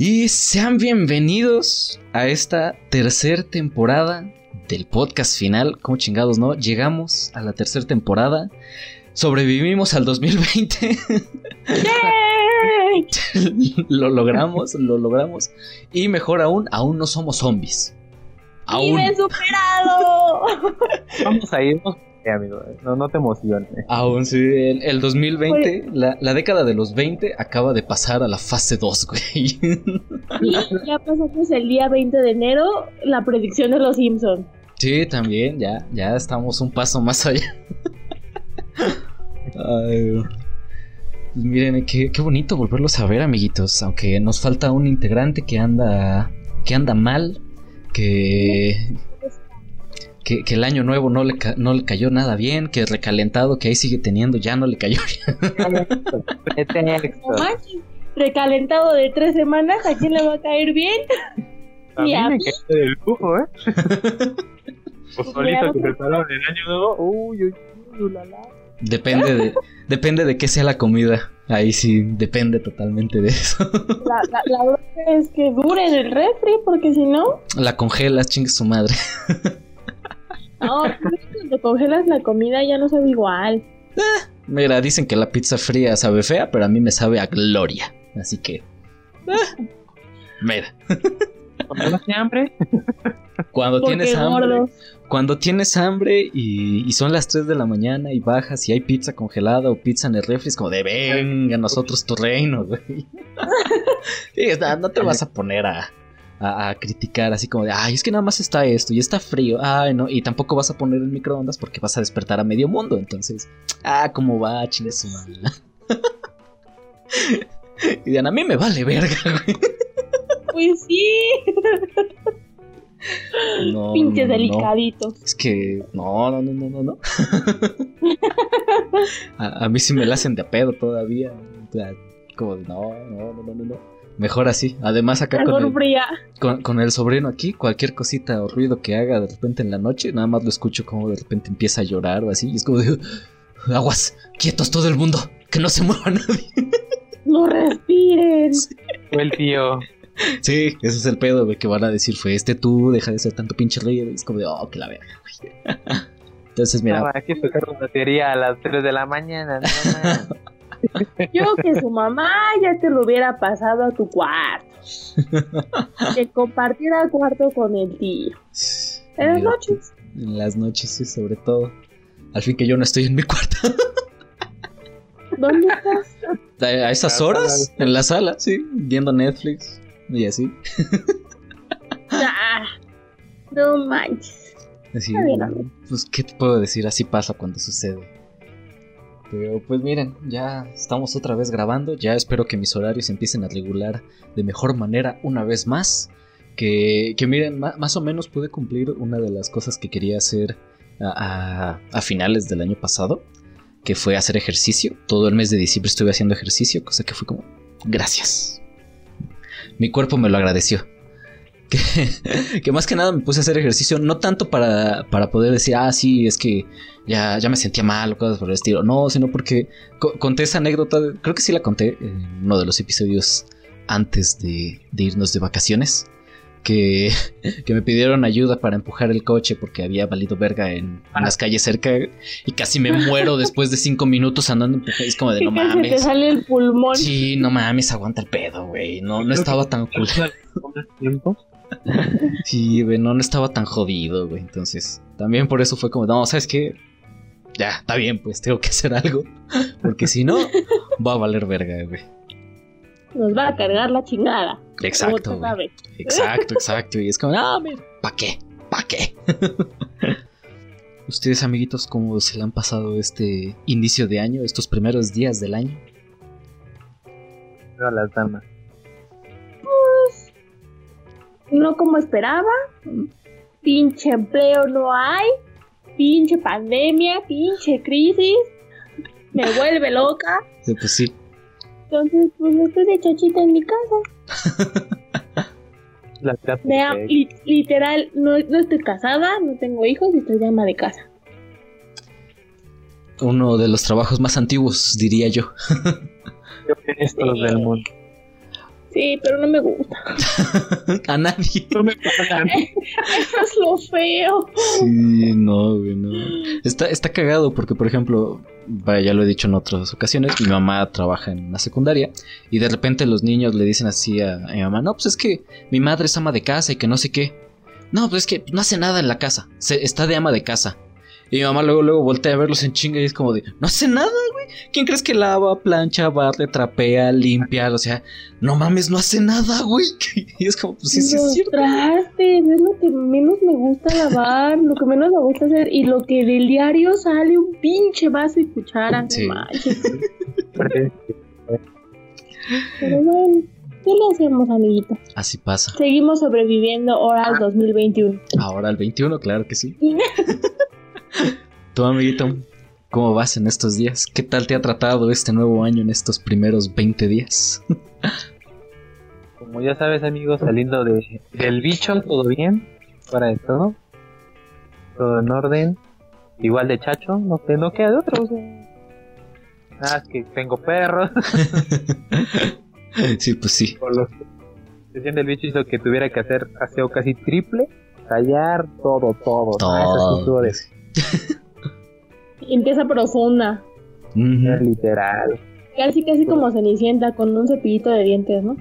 Y sean bienvenidos a esta tercera temporada del podcast final. ¿Cómo chingados, no? Llegamos a la tercera temporada. Sobrevivimos al 2020. lo logramos, lo logramos. Y mejor aún, aún no somos zombies. Aún. superado! Vamos a irnos amigo. No, no te emociones. Aún sí, el, 2020, la, década de los 20 acaba de pasar a la fase 2, güey. Sí, ya pasamos el día 20 de enero la predicción de los Simpsons. Sí, también, ya, ya estamos un paso más allá. Ay, pues miren, qué, qué bonito volverlos a ver, amiguitos. Aunque nos falta un integrante que anda, que anda mal, que que, el año nuevo no le, no le cayó nada bien, que recalentado que ahí sigue teniendo ya no le cayó bien. recalentado de tres semanas, ¿a quién le va a caer bien? A mí me cae del lujo, ¿eh? pues solito que prepararon el año nuevo, uy, uy, uy, la, la. Depende de, depende de qué sea la comida. Ahí sí, depende totalmente de eso. La, la, la es que dure en el refri, porque si no... La congelas, chingue su madre. No, cuando congelas la comida ya no sabe igual. Eh, mira, dicen que la pizza fría sabe fea, pero a mí me sabe a gloria. Así que. Eh, mira. Cuando tienes hambre. Cuando tienes hambre. Cuando tienes hambre y, son las 3 de la mañana y bajas y hay pizza congelada o pizza en el refri, es como de venga nosotros tu reino, güey. no te vas a poner a, a, criticar así como de, ay, es que nada más está esto y está frío, ay, no, y tampoco vas a poner el microondas porque vas a despertar a medio mundo, entonces, ah, ¿cómo va, chile su y Diana, a mí me vale verga, güey. Pues sí. No, Pinche delicadito. Es que no, no, no, no, no, no. a, a, mí sí me la hacen de pedo todavía. como no, no, no, no, no. Mejor así. Además, acá con el, con, el, sobrino aquí, cualquier cosita o ruido que haga de repente en la noche, nada más lo escucho como de repente empieza a llorar o así. Y es como de aguas, quietos todo el mundo, que no se mueva nadie. No respiren. Fue el tío. Sí, ese es el pedo, güey, que van a decir, fue este tú, deja de ser tanto pinche ruido. Y es como de, oh, que la verga, Entonces, mira. No, aquí tocar una batería a las 3 de la mañana, no, Yo que su mamá ya te lo hubiera pasado a tu cuarto. Que compartiera cuarto con el tío. En las noches. En las noches, sí, sobre todo. Al fin que yo no estoy en mi cuarto. ¿Dónde estás? A esas horas, en la sala, sí, viendo Netflix y así. Ah, no manches. Así, pues, ¿qué te puedo decir? Así pasa cuando sucede. Pero pues miren, ya estamos otra vez grabando, ya espero que mis horarios empiecen a regular de mejor manera una vez más. Que, que miren, más o menos pude cumplir una de las cosas que quería hacer a, a, finales del año pasado, que fue hacer ejercicio. Todo el mes de diciembre estuve haciendo ejercicio, cosa que fue como, gracias. Mi cuerpo me lo agradeció. que, más que nada me puse a hacer ejercicio, no tanto para, para poder decir, ah, sí, es que ya, ya me sentía mal o cosas por el estilo, no, sino porque conté esa anécdota, creo que sí la conté en uno de los episodios antes de, irnos de vacaciones. Que, que, me pidieron ayuda para empujar el coche porque había valido verga en las calles cerca y casi me muero después de cinco minutos andando en Es como de no mames. te sale el pulmón. Sí, no mames, aguanta el pedo, güey. No, no estaba tan cool. Sí, güey, no, estaba tan jodido, güey. Entonces, también por eso fue como, no, ¿sabes qué? Ya, está bien, pues tengo que hacer algo. Porque si no, va a valer verga, güey. Nos va a cargar la chingada. Exacto. Exacto, exacto. Y es como, ah, mira, ¿pa' qué? ¿Pa' qué? Ustedes, amiguitos, ¿cómo se le han pasado este inicio de año, estos primeros días del año? A las damas. No como esperaba, pinche empleo no hay, pinche pandemia, pinche crisis, me vuelve loca. Sí, pues sí. Entonces, pues estoy de chachita en mi casa. La de- li- literal, no, no estoy casada, no tengo hijos y estoy de ama de casa. Uno de los trabajos más antiguos, diría yo. estos del mundo. Sí, pero no me gusta. A nadie. No me pagan. Eso es lo feo. Sí, no, güey, no. Está, está cagado porque, por ejemplo, vaya, ya lo he dicho en otras ocasiones, mi mamá trabaja en una secundaria y de repente los niños le dicen así a, a mi mamá, no, pues es que mi madre es ama de casa y que no sé qué. No, pues es que no hace nada en la casa, se, está de ama de casa. Y mi mamá luego, luego voltea a verlos en chinga y es como de, no hace nada, güey. ¿Quién crees que lava, plancha, barre, trapea, limpia? O sea, no mames, no hace nada, güey. Y es como, pues sí, sí, es cierto. trastes es lo que menos me gusta lavar, lo que menos me gusta hacer y lo que del diario sale un pinche vaso y cuchara. no Sí. manches. Pero bueno, ¿qué le hacemos, amiguito? Así pasa. Seguimos sobreviviendo ahora al 2021. Ahora el 21, claro que sí. Tu amiguito, ¿cómo vas en estos días? ¿Qué tal te ha tratado este nuevo año en estos primeros 20 días? Como ya sabes, amigos, saliendo de, del bicho, todo bien. Fuera de todo. Todo en orden. Igual de chacho, no, te, no queda de otro. O sea. Ah, es que tengo perros. sí, pues sí. Por los que del bicho hizo que tuviera que hacer aseo casi triple. Tallar todo, todo. ¿no? Eso sí Todo. Empieza profunda. Ujú. literal. Casi, casi como Cenicienta con un cepillito de dientes, ¿no?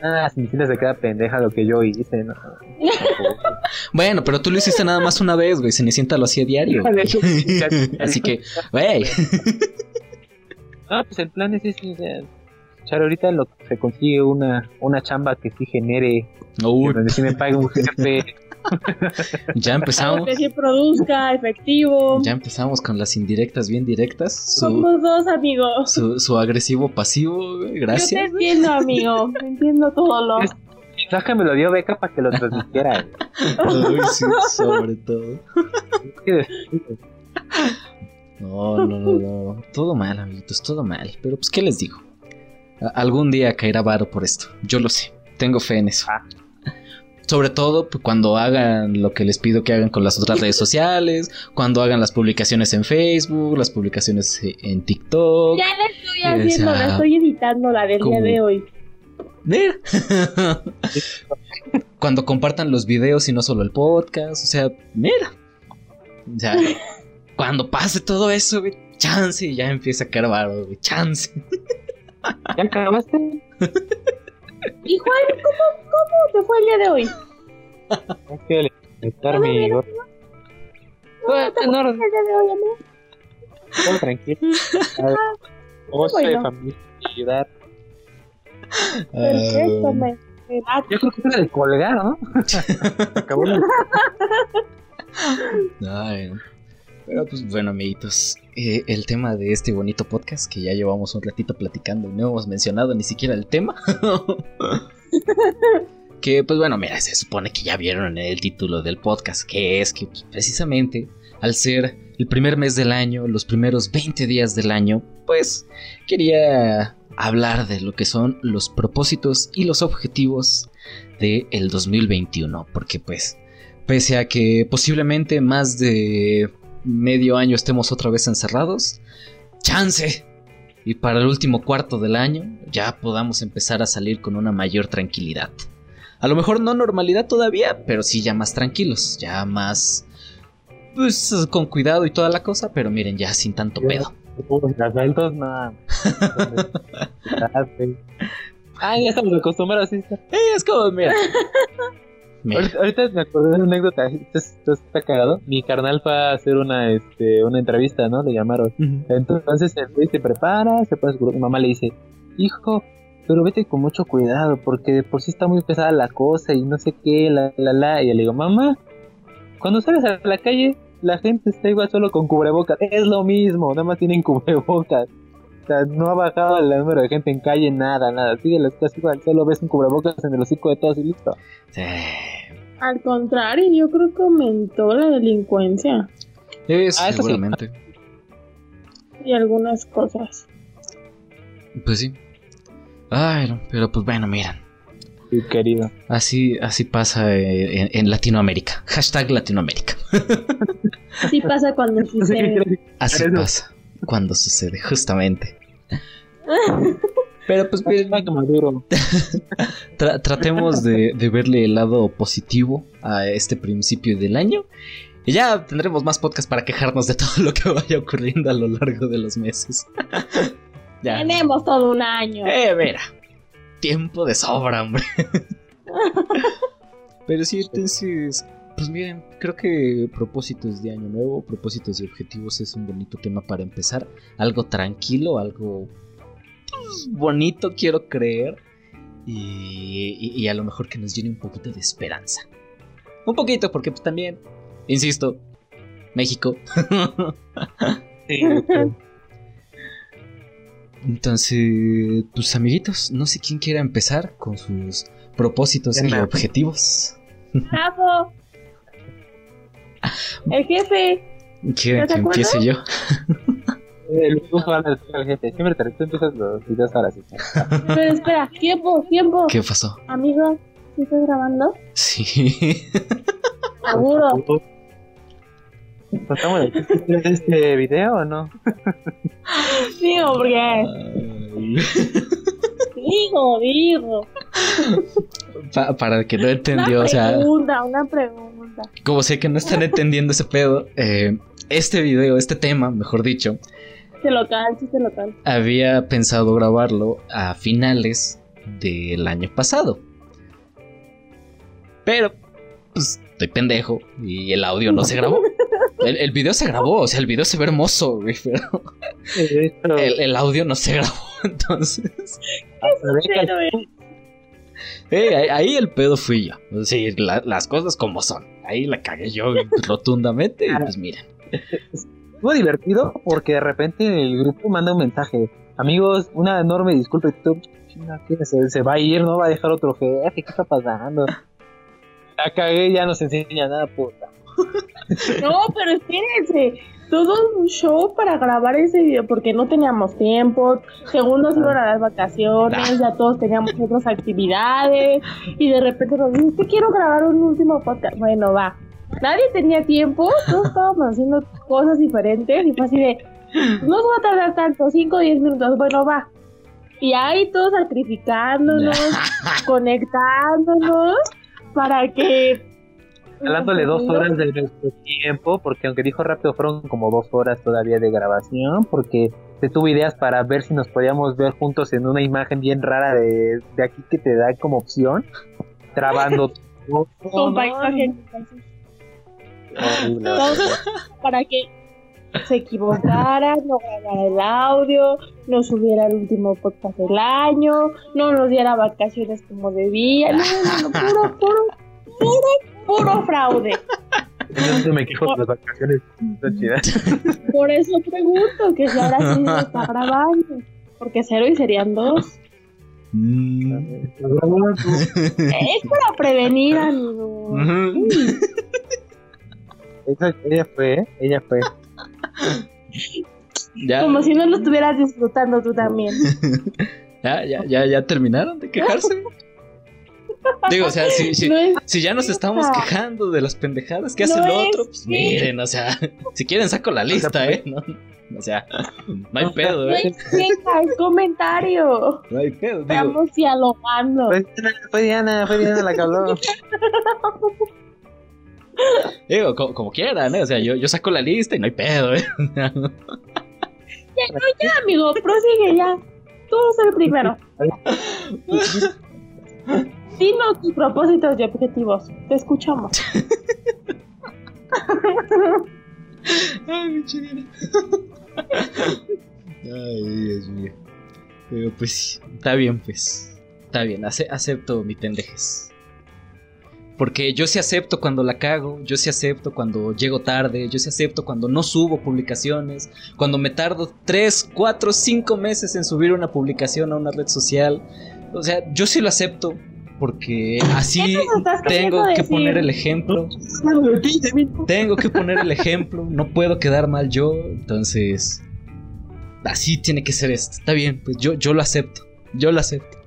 Ah, sin se queda pendeja lo que yo hice, ¿no? Bueno, pero tú lo hiciste nada más una vez, güey. Cenicienta lo hacía diario. Así que, güey. Ah, pues el plan es ese, o sea, Char, ahorita lo se consigue una, una chamba que sí genere, Uy, donde sí me pague un jefe. Ya empezamos. que sí produzca, efectivo. Ya empezamos con las indirectas bien directas. Su, Somos dos amigos. su, su agresivo pasivo, güey. Yo te Gracias. entiendo, amigo. Entiendo todo lo. Es- Saja me lo dio beca para que lo transmitiera. Uy, sí, sobre todo. No, no, no, no. Todo mal, amiguitos, todo mal. Pero pues, ¿qué les digo? A- algún día caerá varo por esto. Yo lo sé. Tengo fe en eso. Ah. Sobre todo pues, cuando hagan lo que les pido que hagan con las otras redes sociales, cuando hagan las publicaciones en Facebook, las publicaciones eh, en TikTok. Ya la estoy haciendo, sea, la estoy editando la del ¿cómo? día de hoy. Mira. cuando compartan los videos y no solo el podcast, o sea, mira. O sea, cuando pase todo eso, güey, chance, y ya empieza a caer varo, güey, chance. ¿Ya acabaste? Y Juan, ¿cómo, ¿cómo te fue el día de hoy? Es que estar mi gorro. Todo ¿Te en fue orden, el día de hoy, amigo? todo tranquilo. A ver, gozo de bueno. familia y ayudar. Perfecto, Ah, me. Yo creo que es de colgar, ¿no? Acabó la- ay, no. Pero pues bueno, amiguitos, eh, el tema de este bonito podcast que ya llevamos un ratito platicando y no hemos mencionado ni siquiera el tema. que pues bueno, mira, se supone que ya vieron el título del podcast, que es que pues, precisamente al ser el primer mes del año, los primeros 20 días del año, pues quería hablar de lo que son los propósitos y los objetivos del el 2021, porque pues pese a que posiblemente más de medio año estemos otra vez encerrados, chance. Y para el último cuarto del año ya podamos empezar a salir con una mayor tranquilidad. A lo mejor no normalidad todavía, pero sí ya más tranquilos, ya más... Pues con cuidado y toda la cosa, pero miren, ya sin tanto pedo. Las vueltas, nada. Ah, ya estamos acostumbrados, sí. Eh, es como, mira. Ahorita, ahorita me acordé de una anécdota, esto, está cagado. Mi carnal fue a hacer una, este, una entrevista, ¿no? Le llamaron. Entonces el güey se prepara, se pone su. Mi mamá le dice, hijo, pero vete con mucho cuidado, porque de por sí está muy pesada la cosa y no sé qué, la, la, la. Y yo le digo, mamá, cuando sales a la calle, la gente está igual solo con cubrebocas. Es lo mismo, nada más tienen cubrebocas. Sea, no ha bajado el número de gente en calle, nada, nada. Sigue las cosas igual. Solo ves un cubrebocas en el hocico de todos y listo. Sí. Al contrario, yo creo que aumentó la delincuencia Es, Ah, eso sí. seguramente. y algunas cosas. Pues sí. Ay, no, pero pues bueno, miren. Sí, querido. Así, así pasa eh, en, en Latinoamérica. Hashtag Latinoamérica. Así pasa cuando sucede. Así pasa cuando sucede, justamente. Pero pues maduro. tra- tratemos de, de verle el lado positivo a este principio del año. Y ya tendremos más podcast para quejarnos de todo lo que vaya ocurriendo a lo largo de los meses. ya. Tenemos todo un año. Eh, mira. Tiempo de sobra, hombre. Pero sí, entonces, pues miren, creo que propósitos de año nuevo, propósitos y objetivos es un bonito tema para empezar. Algo tranquilo, algo pues, bonito, quiero creer. Y, y- y a lo mejor que nos llene un poquito de esperanza. Un poquito, porque pues también, insisto, México. Sí, Entonces, pues amiguitos, no sé quién quiera empezar con sus propósitos y objetivos. Bravo. El jefe. ¿Quieren ¿No empiece yo? El uso al jefe. Siempre te tú empiezas los videos ahora sí. Pero espera, tiempo, tiempo. ¿Qué pasó? Amigo, ¿sí estás grabando? Sí. Seguro. ¿Contamos de este video o no? Digo, porque. Digo, digo. Pa- para el que no entendió, una o sea, pregunta, una pregunta. como sé que no están entendiendo ese pedo, eh, este video, este tema, mejor dicho, Chiste local, chiste local. había pensado grabarlo a finales del año pasado. Pero, pues, estoy pendejo y el audio no se grabó. El, el video se grabó, o sea, el video se ve hermoso, güey, pero el, el audio no se grabó, entonces... Pero, eh, ahí, ahí el pedo fui yo. Sí, la- las cosas como son. Ahí la cagué yo rotundamente y pues miren. Estuvo divertido porque de repente el grupo manda un mensaje. Amigos, una enorme disculpa. y tú, chinga, ¿qué? Se, se va a ir, no va a dejar otro jefe. ¿Qué está pasando? La cagué, ya no se enseña nada, puta. No, pero espérense. Todo un show para grabar ese video porque no teníamos tiempo. Según nos iban a dar vacaciones, ya todos teníamos otras actividades. Y de repente nos dice: Te quiero grabar un último podcast. Bueno, va. Nadie tenía tiempo, todos estábamos haciendo cosas diferentes. Y fue así de: No se va a tardar tanto, 5 o 10 minutos. Bueno, va. Y ahí todos sacrificándonos, conectándonos para que. Hablándole dos horas de nuestro tiempo, porque aunque dijo rápido, fueron como dos horas todavía de grabación, porque se tuvo ideas para ver si nos podíamos ver juntos en una imagen bien rara de, de aquí que te da como opción, trabando todo. Con ¿no? Todos para que se equivocara, no grabara el audio, no subiera el último podcast del año, no nos diera vacaciones como debía. No, no, no, puro, puro, puro, puro fraude. Yo me quejo de las vacaciones. Por eso pregunto que si ahora sí se está grabando. Porque cero y serían dos. Mm. Es para prevenir, amigo. Esa- ella fue, ¿eh? ella fue. ya, Como si no lo estuvieras disfrutando tú también. ya, ya, ya, ya terminaron de quejarse. Digo, o sea, si, si, No es si ya nos estamos quejando de las pendejadas que hace No el es otro, pues miren, o sea, si quieren saco la lista, ¿eh? No, o sea, no hay pedo, No ¿eh? es queja, es comentario. No hay pedo, digo. Estamos dialogando. Fue Diana, fue Diana, fue Diana la que habló. Digo, co- como, quieran, ¿eh? O sea, yo, yo saco la lista y no hay pedo, ¿eh? Ya, amigo, prosigue ya. Tú eres el primero. Dinos tus propósitos y objetivos. Te escuchamos. Ay, mi chingada. Ay, Dios mío. Pero pues, está bien, pues. Está bien, ace- acepto mi pendejes. Porque yo sí acepto cuando la cago, yo sí acepto cuando llego tarde, yo sí acepto cuando no subo publicaciones, cuando me tardo 3, 4, 5 meses en subir una publicación a una red social. O sea, yo sí lo acepto porque así ¿Qué nos estás tengo que decir? poner el ejemplo. Tengo que poner el ejemplo, no puedo quedar mal yo, entonces así tiene que ser esto. Está bien, pues yo, yo lo acepto, yo lo acepto.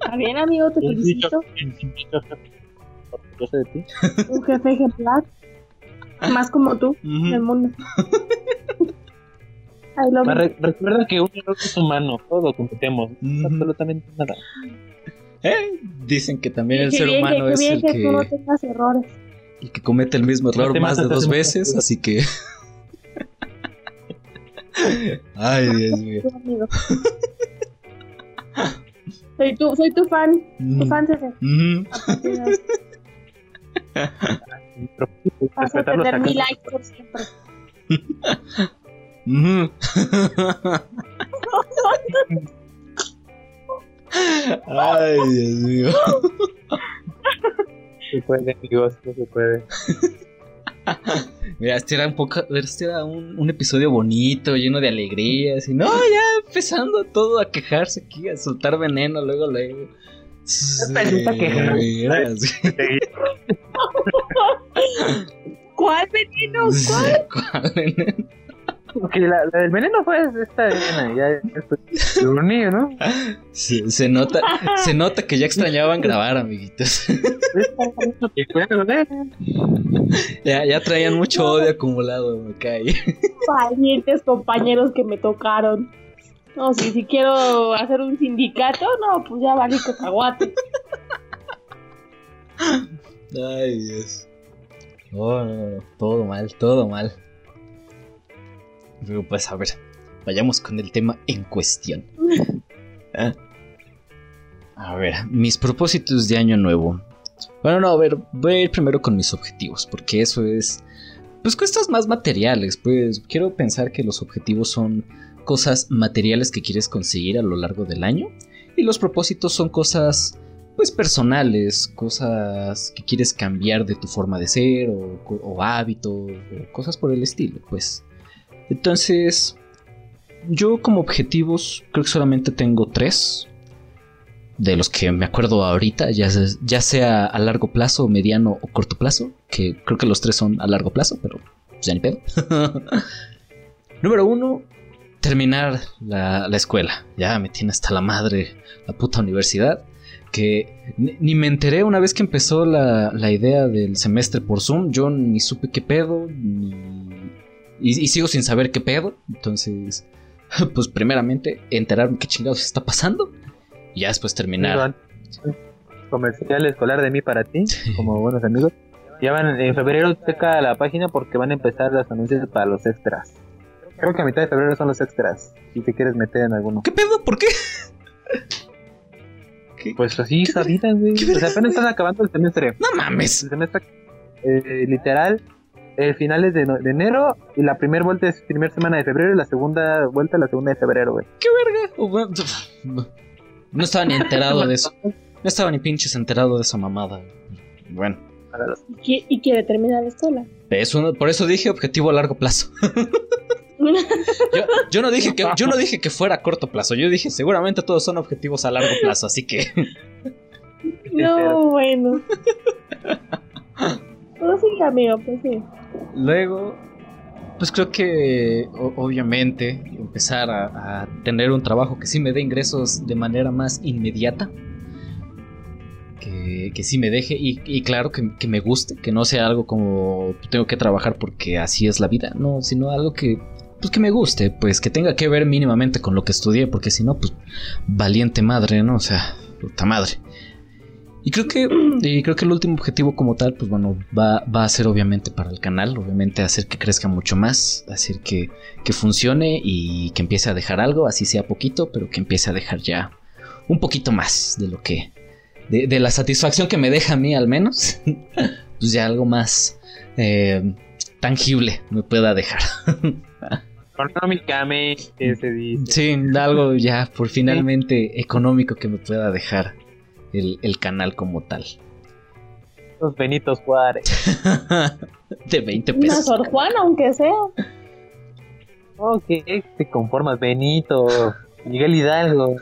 Está bien, amigo, te felicito. un bicho orgulloso de ti. Un jefe ejemplar. Más como tú en el mundo. Re- recuerda que un error es humano, todos cometemos, Ujú. absolutamente nada. Eh, Dicen que también el ser bien, humano que, es bien el que, no que, tengas errores. el que comete el mismo error más de dos veces, así que... Ay, Dios mío. Soy tu, soy tu fan, tu Mm, fan César. mm. Vas a tener mi like por siempre. Ujú. Ay, Dios mío. Se puede, amigos, no se puede. Mira, este era un poco, este era un, un episodio bonito, lleno de alegrías. Y no, ya empezando todo a quejarse aquí, a soltar veneno, luego, luego. ¿Cuál veneno? ¿Cuál? ¿Cuál veneno? Porque la, la del veneno fue esta arena, ya se unió, ¿no? Se, se nota, se nota que ya extrañaban grabar, amiguitos. Ya, ya traían mucho odio acumulado, me cae. Valientes compañeros que me tocaron. No, si, si quiero hacer un sindicato, no, pues ya vale cacahuate. Ay, Dios. No, no, no, todo mal, todo mal. Pero pues a ver, vayamos con el tema en cuestión. Ah. A ver, mis propósitos de año nuevo. Bueno, no, a ver, voy a ir primero con mis objetivos, porque eso es... Pues cosas más materiales, pues quiero pensar que los objetivos son cosas materiales que quieres conseguir a lo largo del año y los propósitos son cosas pues personales, cosas que quieres cambiar de tu forma de ser o, o hábitos o cosas por el estilo, pues. Entonces, yo como objetivos creo que solamente tengo tres. De los que me acuerdo ahorita, ya, se- ya sea a largo plazo, mediano o corto plazo, que creo que los tres son a largo plazo, pero pues, ya ni pedo. Número uno, terminar la, la escuela. Ya me tiene hasta la madre la puta universidad. Que ni me enteré una vez que empezó la, la idea del semestre por Zoom. Yo ni supe qué pedo. ni- y, y sigo sin saber qué pedo. Entonces, pues primeramente enterarme qué chingados está pasando. Y ya después terminar. Comercial escolar de mí para ti, como buenos amigos. Ya van en febrero, checa la página porque van a empezar los anuncios para los extras. Creo que a mitad de febrero son los extras. Si te quieres meter en alguno. ¿Qué pedo? ¿Por qué? ¿Qué? Pues así ¿Qué es güey. verga, apenas están acabando el semestre. No mames. El semestre, eh, literal, el final es de, de enero y la primera vuelta es primera semana de febrero y la segunda vuelta la segunda de febrero, güey. ¿Qué verga? O bueno, No estaba ni enterado de eso. No estaba ni pinches enterado de esa mamada. Bueno. Y qui- Y quiere terminar la escuela. Eso, por eso dije objetivo a largo plazo. Yo, yo no dije que, yo no dije que fuera a corto plazo. Yo dije seguramente todos son objetivos a largo plazo. Así que No, bueno. Pues sí, amigo, pues sí. luego, pues creo que obviamente empezar a, tener un trabajo que sí me dé ingresos de manera más inmediata. Que, que sí me deje y, claro que, que me guste, que no sea algo como tengo que trabajar porque así es la vida, no, sino algo que pues que me guste, pues que tenga que ver mínimamente con lo que estudié, porque si no, pues valiente madre, ¿no? O sea, puta madre. Y creo que, y creo que el último objetivo como tal, pues bueno, va, va a ser obviamente para el canal, obviamente hacer que crezca mucho más, hacer que, que funcione y que empiece a dejar algo, así sea poquito, pero que empiece a dejar ya un poquito más de lo que, de, de la satisfacción que me deja a mí al menos, pues ya algo más eh, tangible me pueda dejar. Económicamente se dice. Sí, algo ya por finalmente económico que me pueda dejar el, el canal como tal. Los Benitos Juárez. de 20 Una pesos. Sor Juana, aunque sea. Ok, te conformas, Benito. Miguel Hidalgo.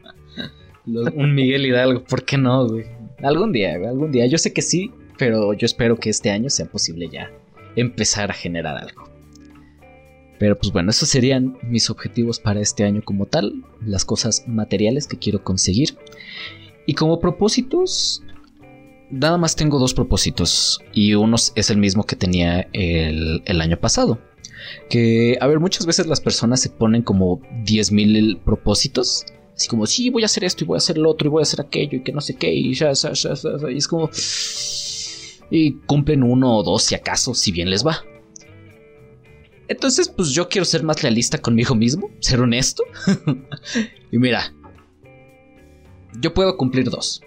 Los- un Miguel Hidalgo, ¿por qué no, güey? Algún día, algún día. Yo sé que sí, pero yo espero que este año sea posible ya empezar a generar algo. Pero pues bueno, esos serían mis objetivos para este año como tal, las cosas materiales que quiero conseguir. Y como propósitos, nada más tengo dos propósitos y uno es el mismo que tenía el, el año pasado. Que, a ver, muchas veces las personas se ponen como 10.000 propósitos. Así como, sí, voy a hacer esto y voy a hacer lo otro y voy a hacer aquello y que no sé qué. Y, ya, ya, ya, y es como... Y cumplen uno o dos si acaso, si bien les va. Entonces, pues yo quiero ser más realista conmigo mismo, ser honesto. y mira, yo puedo cumplir dos.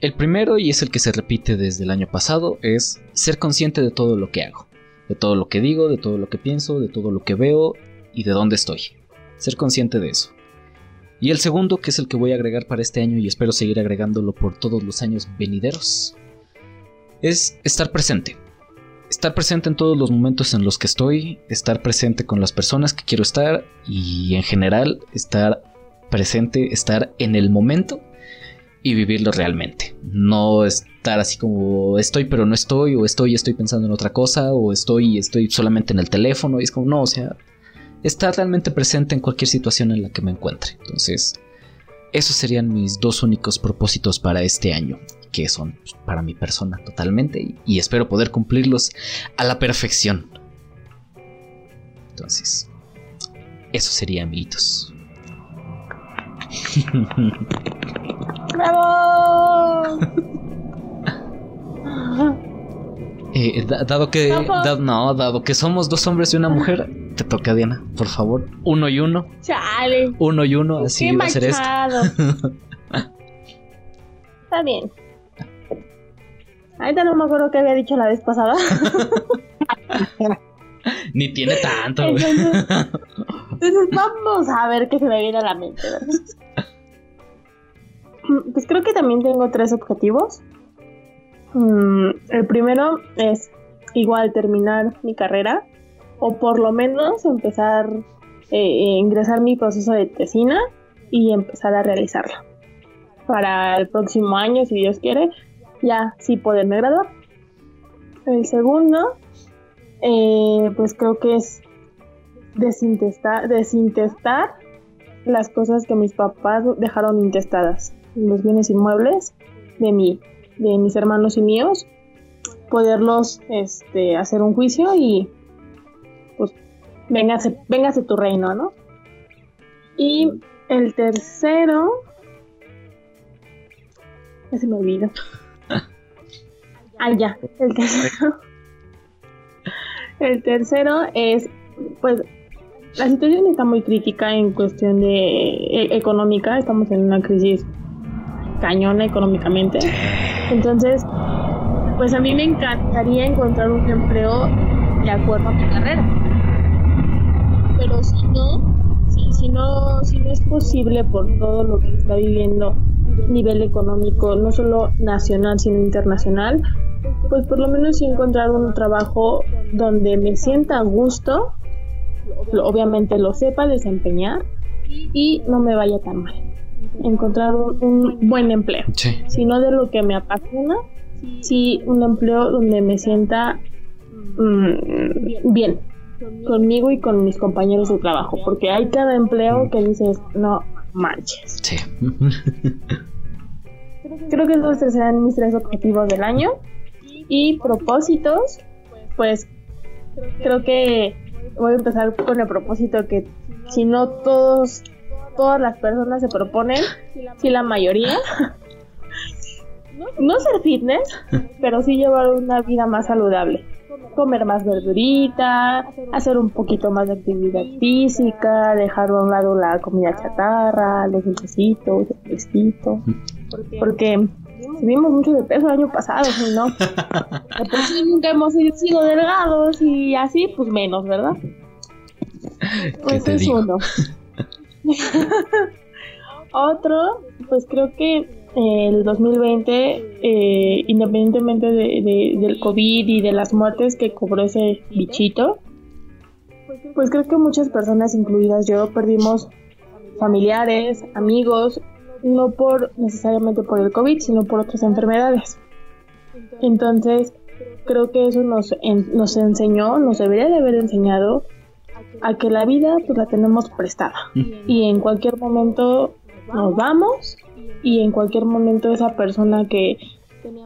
El primero, y es el que se repite desde el año pasado, es ser consciente de todo lo que hago. De todo lo que digo, de todo lo que pienso, de todo lo que veo y de dónde estoy. Ser consciente de eso. Y el segundo, que es el que voy a agregar para este año y espero seguir agregándolo por todos los años venideros, es estar presente. Estar presente en todos los momentos en los que estoy, estar presente con las personas que quiero estar y en general estar presente, estar en el momento y vivirlo realmente. No estar así como estoy pero no estoy, o estoy estoy pensando en otra cosa, o estoy estoy solamente en el teléfono. Y es como, no, o sea, estar realmente presente en cualquier situación en la que me encuentre. Entonces, esos serían mis dos únicos propósitos para este año, que son pues, para mi persona totalmente, y, espero poder cumplirlos a la perfección. Entonces, eso sería amiguitos. ¡Bravo! Eh, da- dado que da- no, dado que somos dos hombres y una mujer, te toca Diana, por favor, uno y uno, Chale. uno y uno, así Qué va a ser esto. Está bien. Ahorita no me acuerdo qué había dicho la vez pasada. Ni tiene tanto. Entonces, entonces vamos a ver qué se me viene a la mente, ¿verdad? Pues creo que también tengo tres objetivos. Mm, el primero es igual terminar mi carrera o por lo menos empezar eh, eh, ingresar mi proceso de tesina y empezar a realizarla. Para el próximo año, si Dios quiere, ya sí poderme graduar. El segundo, eh, pues creo que es desintestar, desintestar las cosas que mis papás dejaron intestadas, los bienes inmuebles de mí, de mis hermanos y míos, poderlos este, hacer un juicio y pues véngase, véngase tu reino, ¿no? Y el tercero, ya se me olvidó. Ah, ya, el tercero. El tercero es, pues, la situación está muy crítica en cuestión de e- económica. Estamos en una crisis cañona económicamente. Entonces, pues a mí me encantaría encontrar un empleo de acuerdo a mi carrera. Pero si no, si, si no, si no es posible por todo lo que está viviendo nivel económico, no solo nacional, sino internacional, pues por lo menos encontrar un trabajo donde me sienta a gusto, obviamente lo sepa desempeñar y no me vaya tan mal. Encontrar un, buen empleo, Sí. sino de lo que me apasiona, sí un empleo donde me sienta mm, bien conmigo y con mis compañeros de trabajo, porque hay cada empleo que dices, no manches. Sí. Creo que esos serán mis tres objetivos del año. Y propósitos, pues creo que voy a empezar con el propósito que si no todos, todas las personas se proponen, si la mayoría, no ser fitness, pero sí llevar una vida más saludable. Comer más verdurita, hacer un poquito más de actividad física, dejar a un lado la comida chatarra, los dulcecitos, el fresquito. Porque subimos mucho de peso el año pasado, ¿sí, ¿no? De por sí nunca hemos sido delgados y así, pues menos, ¿verdad? ¿Qué Ese te es digo? uno. Otro, pues creo que el 2020, eh, independientemente de- de- del COVID y de las muertes que cobró ese bichito, pues creo que muchas personas, incluidas yo, perdimos familiares, amigos, no por necesariamente por el COVID, sino por otras enfermedades. Entonces, creo que eso nos, en- nos enseñó, nos debería de haber enseñado a que la vida pues la tenemos prestada y en cualquier momento nos vamos y en cualquier momento esa persona que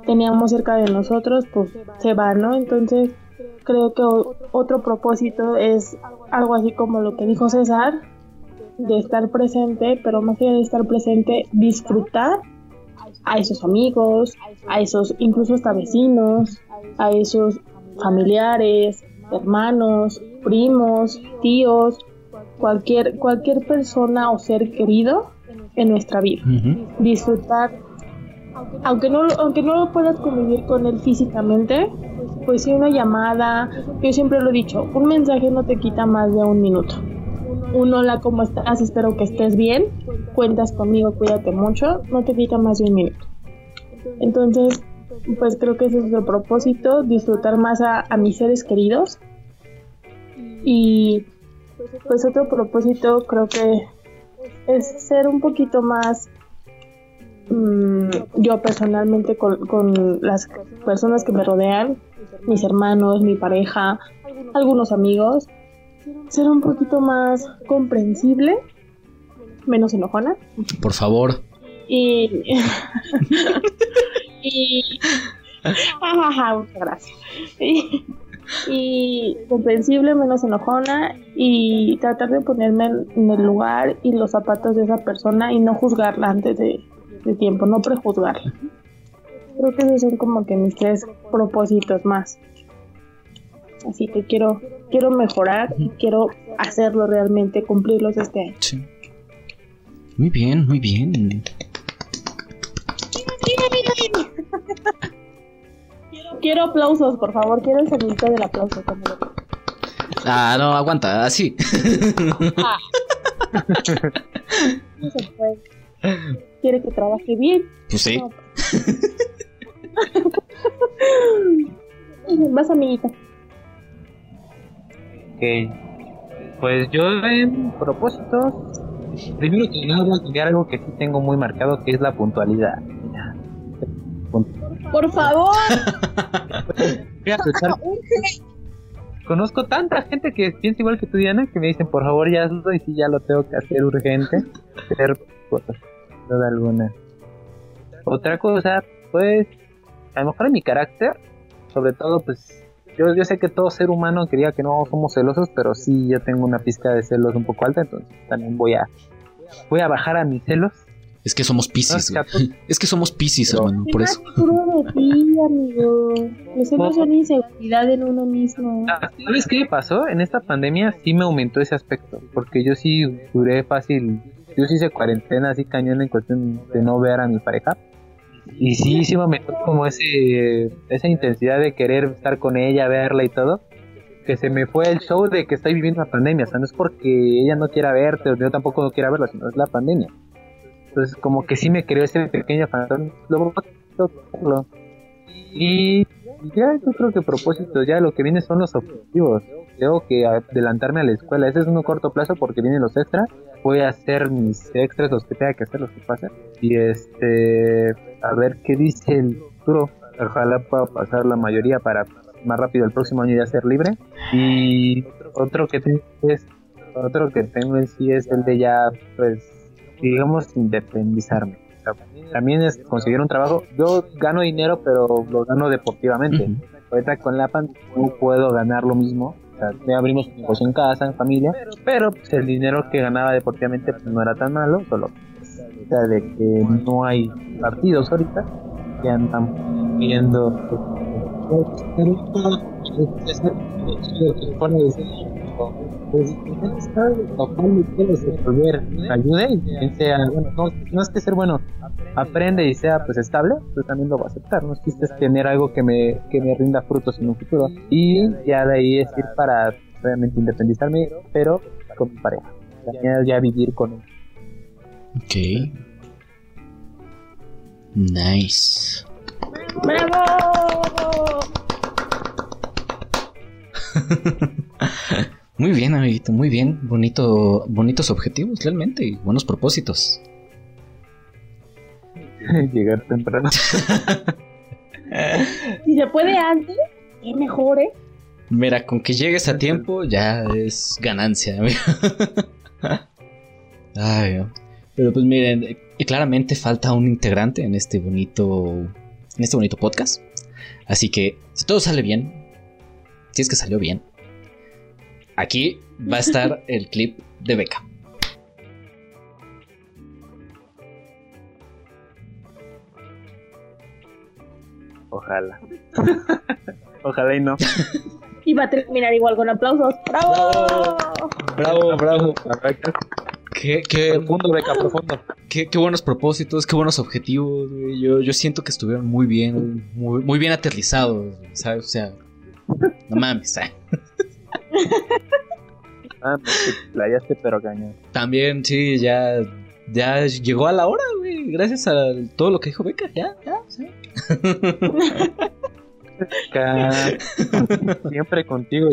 teníamos cerca de nosotros pues se va, ¿no? Entonces creo que otro propósito es algo así como lo que dijo César, de estar presente, pero más allá de estar presente, disfrutar a esos amigos, a esos incluso hasta vecinos, a esos familiares, hermanos, primos, tíos, cualquier cualquier persona o ser querido en nuestra vida. Disfrutar aunque no aunque no lo puedas convivir con él físicamente, pues sí una llamada, yo siempre lo he dicho, un mensaje no te quita más de un minuto. Un hola, ¿cómo estás? Espero que estés bien. Cuentas conmigo, cuídate mucho. No te quita más de un minuto. Entonces, pues creo que ese es el propósito, disfrutar más a, a mis seres queridos. Y pues otro propósito creo que es ser un poquito más mm, yo personalmente con, con las personas que me rodean, mis hermanos, mi pareja, algunos amigos, ser un poquito más comprensible, menos enojona Por favor. y y Ajaja, muchas gracias y, y comprensible menos enojona y tratar de ponerme en, el lugar y los zapatos de esa persona y no juzgarla antes de, de tiempo no prejuzgarla. Creo que esos son como que mis tres propósitos más. Así que quiero quiero mejorar y quiero hacerlo realmente cumplirlos este año. Sí. Muy bien, muy bien. Quiero aplausos por favor quiero el sonidito del aplauso Ah, no, aguanta, así. No se puede. Quiere que trabaje bien. Pues sí. No. Vas, amiguita. Ok. Pues yo en propósitos, primero que nada voy a cambiar algo que sí tengo muy marcado, que es la puntualidad. Por favor. Conozco tanta gente que piensa igual que tú, Diana, que me dicen, por favor, ya hazlo, y sí, ya lo tengo que hacer urgente. Hacer cosas, duda alguna. Otra cosa, pues, a lo mejor en mi carácter, sobre todo, pues, yo, yo sé que todo ser humano quería que no somos celosos, pero sí, yo tengo una pizca de celos un poco alta, entonces también voy a, voy a bajar a mis celos. Es que somos piscis, No. Es que somos piscis, hermano, por eso. de ti, amigo. Son inseguridad en uno mismo. Ah, ¿Sabes qué pasó? En esta pandemia sí me aumentó ese aspecto, porque yo sí duré fácil, yo sí hice cuarentena así cañón en cuestión de no ver a mi pareja. Y sí, sí me aumentó como ese, esa intensidad de querer estar con ella, verla y todo, que se me fue el show de que estoy viviendo la pandemia, o sea, no es porque ella no quiera verte o yo tampoco no quiera verla, sino es la pandemia. Entonces como que sí me creó ese pequeño fantasma, hacerlo. Y ya yo creo que propósitos, ya lo que viene son los objetivos. Tengo que adelantarme a la escuela. Ese es uno corto plazo porque vienen los extras. Voy a hacer mis extras, los que tenga que hacer, los que pasen. Y este, a ver qué dice el futuro. Ojalá pueda pasar la mayoría para más rápido el próximo año ya ser libre. Y otro que tengo es, otro que tengo en sí es el de ya, pues, digamos, independizarme. O sea, también es conseguir un trabajo. Yo gano dinero, pero lo gano deportivamente. Ujú. Ahorita con la pandemia no puedo ganar lo mismo. O sea, ya abrimos un negocio en casa, en familia, pero pues, el dinero que ganaba deportivamente pues, no era tan malo, solo pues, ahorita de que no hay partidos ahorita, que andan viendo ayude y también sea, bueno, no, no es que ser bueno, aprende y sea pues estable, pues también lo va a aceptar. No existe es tener algo que me, que me rinda frutos en un futuro. Y ya de ahí es ir para realmente independizarme, pero con mi pareja. También ya vivir con él. Ok. Nice. ¡Bravo! Muy bien, amiguito, muy bien. Bonito, bonitos objetivos, realmente, y buenos propósitos. Llegar temprano. Si se puede antes, es mejor, ¿eh? Mira, con que llegues a tiempo ya es ganancia, amigo. Ay. Pero pues miren, eh, claramente falta un integrante en este bonito, en este bonito podcast. Así que si todo sale bien, si es que salió bien, aquí va a estar el clip de Beca. Ojalá. Ojalá y no. Y va a terminar igual con aplausos. ¡Bravo! Bravo, bravo. Perfecto. Qué, qué, Profundo, beca, profundo. qué, qué buenos propósitos, qué buenos objetivos. güey. Yo, yo siento que estuvieron muy bien, muy, muy bien aterrizados, ¿sabes? O sea, no mames. ¿sabes? Ah, no, te playaste, pero cañón. También, sí, ya, ya llegó a la hora, güey. Gracias a todo lo que dijo Beca, ya, ya, sí. Siempre contigo.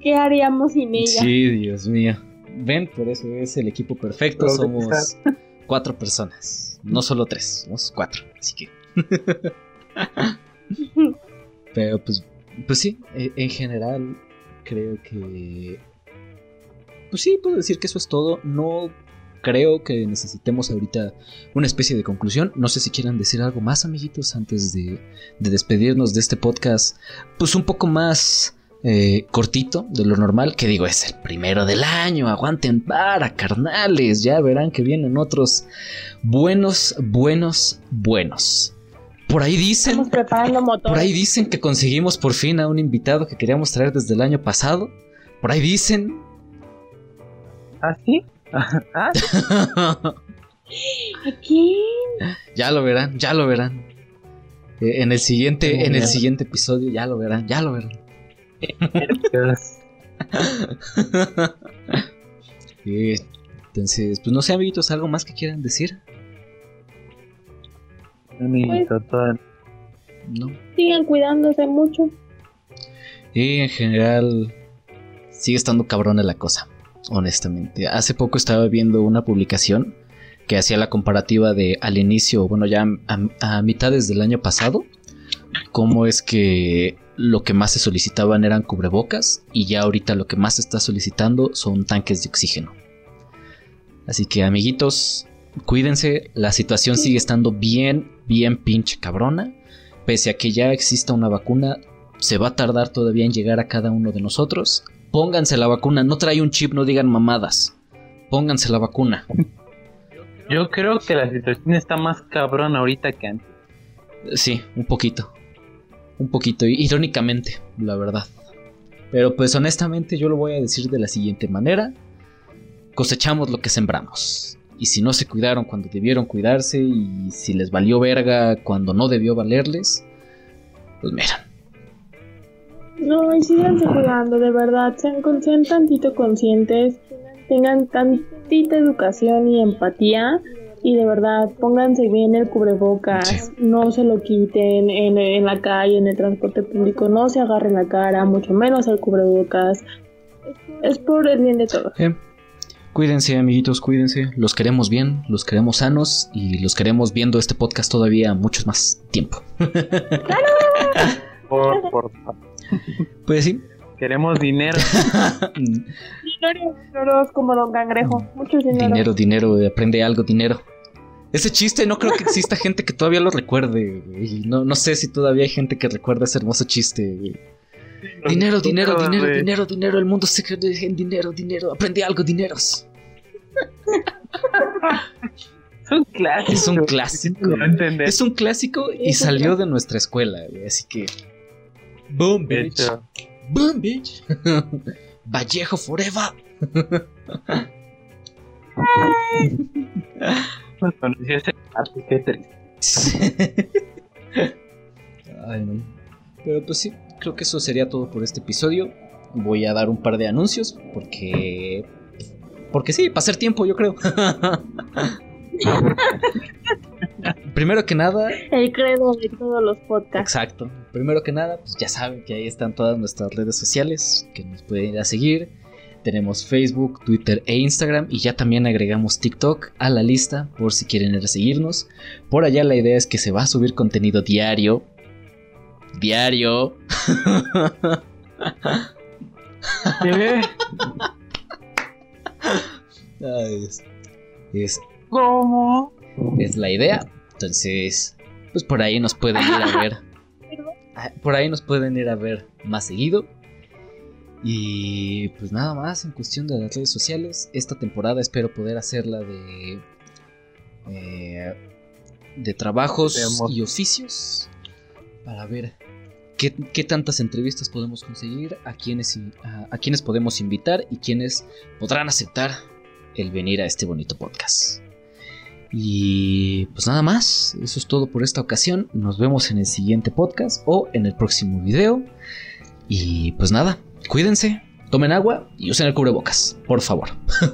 ¿Qué haríamos sin ella? Sí, Dios mío. Ven, por eso es el equipo perfecto. Pero Somos cuatro personas, no solo tres, somos cuatro. Así que. Pero pues, pues sí, e- en general creo que. Pues sí, puedo decir que eso es todo. No creo que necesitemos ahorita una especie de conclusión. No sé si quieran decir algo más, amiguitos, antes de, de despedirnos de este podcast. Pues un poco más eh, cortito de lo normal. Que digo, es el primero del año. Aguanten para, carnales. Ya verán que vienen otros buenos, buenos, buenos. Por ahí dicen. Estamos preparando motores. Por ahí dicen que conseguimos por fin a un invitado que queríamos traer desde el año pasado. Por ahí dicen. ¿Ah, sí? Ah, ¿A quién? ya lo verán, ya lo verán. Eh, en el siguiente, en el siguiente episodio, ya lo verán, ya lo verán. Sí, entonces, pues no sé, amiguitos, algo más que quieran decir. Amiguito, todo- No. Sigan cuidándose mucho. Y en general sigue estando cabrona la cosa, honestamente. Hace poco estaba viendo una publicación que hacía la comparativa de al inicio, bueno, ya a, a mitades del año pasado, cómo es que lo que más se solicitaban eran cubrebocas y ya ahorita lo que más se está solicitando son tanques de oxígeno. Así que amiguitos, cuídense, la situación sigue estando bien, bien pinche cabrona. Pese a que ya exista una vacuna, se va a tardar todavía en llegar a cada uno de nosotros. Pónganse la vacuna, no trae un chip, no digan mamadas. Pónganse la vacuna. Yo creo que la situación está más cabrón ahorita que antes. Sí, un poquito. Un poquito, irónicamente, la verdad. Pero pues honestamente yo lo voy a decir de la siguiente manera. Cosechamos lo que sembramos. Y si no se cuidaron cuando debieron cuidarse y si les valió verga cuando no debió valerles, pues mira, No, y síganse cuidando, de verdad. Sean, sean tantito conscientes. Tengan tantita educación y empatía. Y de verdad, pónganse bien el cubrebocas. Sí. No se lo quiten en, en la calle, en el transporte público. No se agarren la cara, mucho menos el cubrebocas. Es por el bien de todos. Eh, Cuídense, amiguitos, cuídense. Los queremos bien, los queremos sanos y los queremos viendo este podcast todavía mucho más tiempo. Por, por, Pues sí. queremos dinero. Dineros, dineros como Don Cangrejo. Muchos dineros. dinero, dinero, eh, aprende algo, dinero. Ese chiste no creo que exista gente que todavía lo recuerde. güey. No, no sé si todavía hay gente que recuerda ese hermoso chiste. güey. Dinero, dinero, dinero, dinero, dinero. El mundo se cree en dinero, dinero. Aprende algo, dineros. Es un clásico. Es un clásico. No. Es un clásico y salió de nuestra escuela, güey. Así que. Boom, bitch. Boom, bitch. Vallejo forever. no conocí ese arte, qué triste. Ay, no. Pero pues sí, creo que eso sería todo por este episodio. Voy a dar un par de anuncios porque. Porque sí, pasar tiempo, yo creo. primero que nada, El credo de todos los podcasts. Exacto. Primero que nada, pues ya saben que ahí están todas nuestras redes sociales que nos pueden ir a seguir. Tenemos Facebook, Twitter e Instagram y ya también agregamos TikTok a la lista por si quieren ir a seguirnos. Por allá la idea es que se va a subir contenido diario. Diario. ¿Qué? Ay, es, es, ¿Cómo? es la idea. Entonces, pues por ahí nos pueden ir a ver. Ah, Por ahí nos pueden ir a ver más seguido. Y pues nada más en cuestión de las redes sociales. Esta temporada espero poder hacerla de. eh, de trabajos y oficios. Para ver qué, qué tantas entrevistas podemos conseguir, a quienes, a, a quienes podemos invitar y quienes podrán aceptar el venir a este bonito podcast. Y pues nada más, eso es todo por esta ocasión. Nos vemos en el siguiente podcast o en el próximo video. Y pues nada, cuídense, tomen agua y usen el cubrebocas, por favor.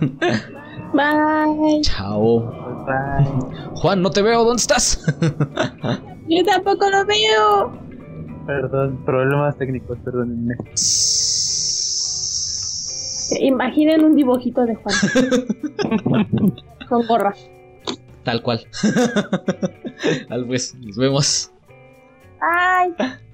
Bye. Chao. Bye. Juan, no te veo, ¿dónde estás? Yo tampoco lo veo. Perdón, problemas técnicos, perdónenme. Imaginen un dibujito de Juan. Con gorra. Tal cual. Al pues, nos vemos. Bye.